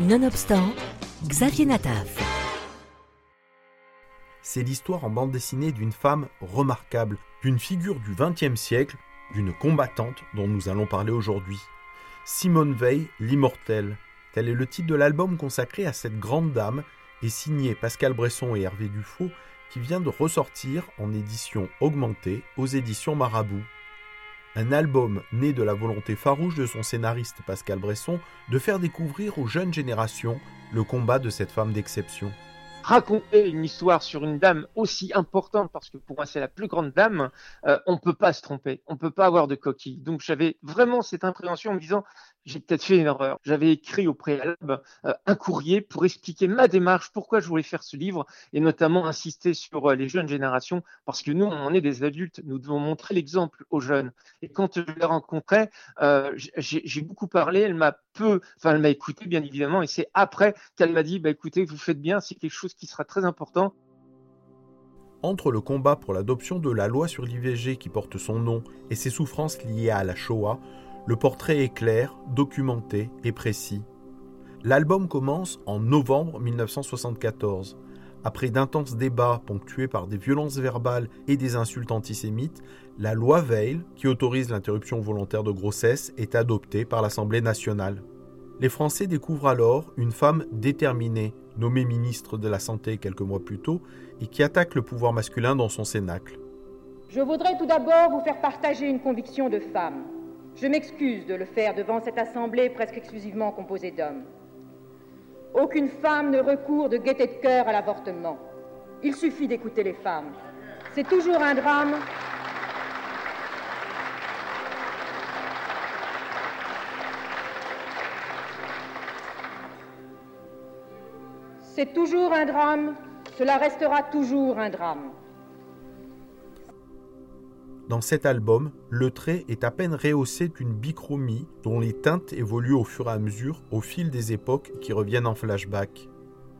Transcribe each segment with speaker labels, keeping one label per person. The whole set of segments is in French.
Speaker 1: Nonobstant, Xavier Nataf.
Speaker 2: C'est l'histoire en bande dessinée d'une femme remarquable, d'une figure du XXe siècle, d'une combattante dont nous allons parler aujourd'hui. Simone Veil, l'immortelle. Tel est le titre de l'album consacré à cette grande dame et signé Pascal Bresson et Hervé Dufaux qui vient de ressortir en édition augmentée aux éditions Marabout. Un album né de la volonté farouche de son scénariste Pascal Bresson de faire découvrir aux jeunes générations le combat de cette femme d'exception
Speaker 3: raconter une histoire sur une dame aussi importante, parce que pour moi c'est la plus grande dame, euh, on ne peut pas se tromper, on ne peut pas avoir de coquille. Donc j'avais vraiment cette impréhension en me disant, j'ai peut-être fait une erreur. J'avais écrit au préalable euh, un courrier pour expliquer ma démarche, pourquoi je voulais faire ce livre, et notamment insister sur euh, les jeunes générations, parce que nous, on est des adultes, nous devons montrer l'exemple aux jeunes. Et quand je l'ai rencontrée, euh, j'ai beaucoup parlé, elle m'a peu, enfin, elle m'a écouté, bien évidemment, et c'est après qu'elle m'a dit, bah, écoutez, vous faites bien, c'est quelque chose qui sera très important.
Speaker 2: Entre le combat pour l'adoption de la loi sur l'IVG qui porte son nom et ses souffrances liées à la Shoah, le portrait est clair, documenté et précis. L'album commence en novembre 1974. Après d'intenses débats ponctués par des violences verbales et des insultes antisémites, la loi Veil, qui autorise l'interruption volontaire de grossesse, est adoptée par l'Assemblée nationale. Les Français découvrent alors une femme déterminée, nommée ministre de la Santé quelques mois plus tôt, et qui attaque le pouvoir masculin dans son cénacle.
Speaker 4: Je voudrais tout d'abord vous faire partager une conviction de femme. Je m'excuse de le faire devant cette assemblée presque exclusivement composée d'hommes. Aucune femme ne recourt de gaieté de cœur à l'avortement. Il suffit d'écouter les femmes. C'est toujours un drame. C'est toujours un drame, cela restera toujours un drame.
Speaker 2: Dans cet album, le trait est à peine rehaussé d'une bichromie dont les teintes évoluent au fur et à mesure au fil des époques qui reviennent en flashback.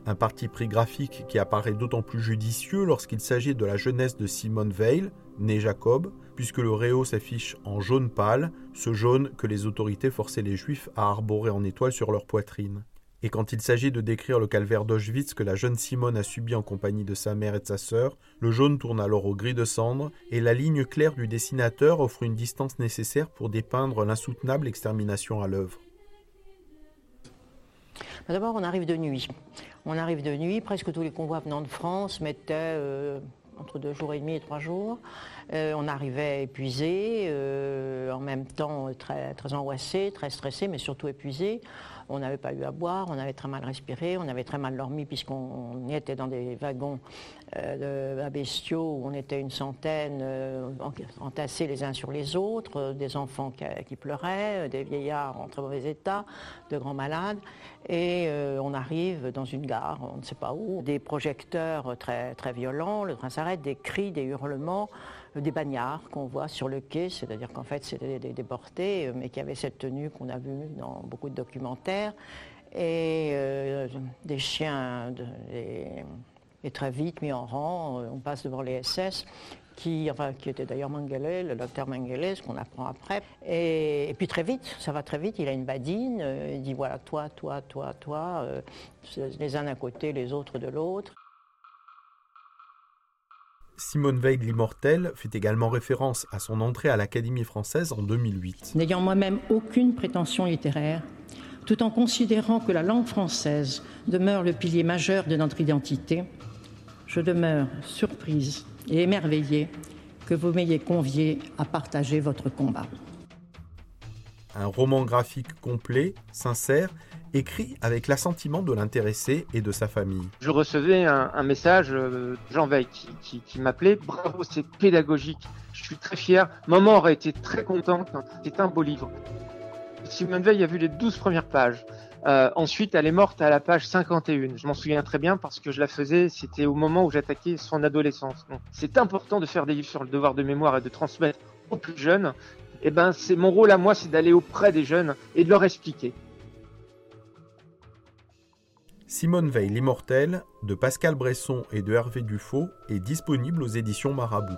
Speaker 2: Un parti pris graphique qui apparaît d'autant plus judicieux lorsqu'il s'agit de la jeunesse de Simone Veil, née Jacob, puisque le réo s'affiche en jaune pâle, ce jaune que les autorités forçaient les juifs à arborer en étoile sur leur poitrine. Et quand il s'agit de décrire le calvaire d'Auschwitz que la jeune Simone a subi en compagnie de sa mère et de sa sœur, le jaune tourne alors au gris de cendre, et la ligne claire du dessinateur offre une distance nécessaire pour dépeindre l'insoutenable extermination à l'œuvre.
Speaker 5: D'abord, on arrive de nuit. On arrive de nuit, presque tous les convois venant de France mettaient euh, entre deux jours et demi et trois jours. Euh, on arrivait épuisé, euh, en même temps très, très angoissé, très stressé, mais surtout épuisé on n'avait pas eu à boire, on avait très mal respiré, on avait très mal dormi puisqu'on était dans des wagons euh, à bestiaux où on était une centaine entassés les uns sur les autres, des enfants qui, pleuraient, des vieillards en très mauvais état, de grands malades. Et on arrive dans une gare, on ne sait pas où, des projecteurs très, très violents, le train s'arrête, des cris, des hurlements des bagnards qu'on voit sur le quai, c'est-à-dire qu'en fait c'était des déportés, euh, mais qui avaient cette tenue qu'on a vue dans beaucoup de documentaires, et euh, des chiens, et, très vite mis en rang, euh, on passe devant les SS, qui, enfin, qui était d'ailleurs Mengele, le docteur Mengele, ce qu'on apprend après. Et, puis très vite, ça va très vite, il a une badine, il dit voilà, toi, toi, toi, toi, les uns d'un côté, les autres de l'autre.
Speaker 2: Simone Veil l'immortelle fait également référence à son entrée à l'Académie française en 2008.
Speaker 6: N'ayant moi-même aucune prétention littéraire, tout en considérant que la langue française demeure le pilier majeur de notre identité, je demeure surprise et émerveillée que vous m'ayez convié à partager votre combat.
Speaker 2: Un roman graphique complet, sincère écrit avec l'assentiment de l'intéressé et de sa famille.
Speaker 3: Je recevais un, message, euh, Jean Veil, qui, m'appelait Bravo, c'est pédagogique. Je suis très fier. Maman aurait été très contente. C'est un beau livre. Simone Veil a vu les 12 premières pages. Euh, ensuite, elle est morte à la page 51. Je m'en souviens très bien parce que je la faisais, c'était au moment où j'attaquais son adolescence. C'est important de faire des livres sur le devoir de mémoire et de transmettre aux plus jeunes. Eh ben, c'est mon rôle à moi, c'est d'aller auprès des jeunes et de leur expliquer.
Speaker 2: Simone Veil l'immortelle de Pascal Bresson et de Hervé Dufaux est disponible aux éditions Marabout.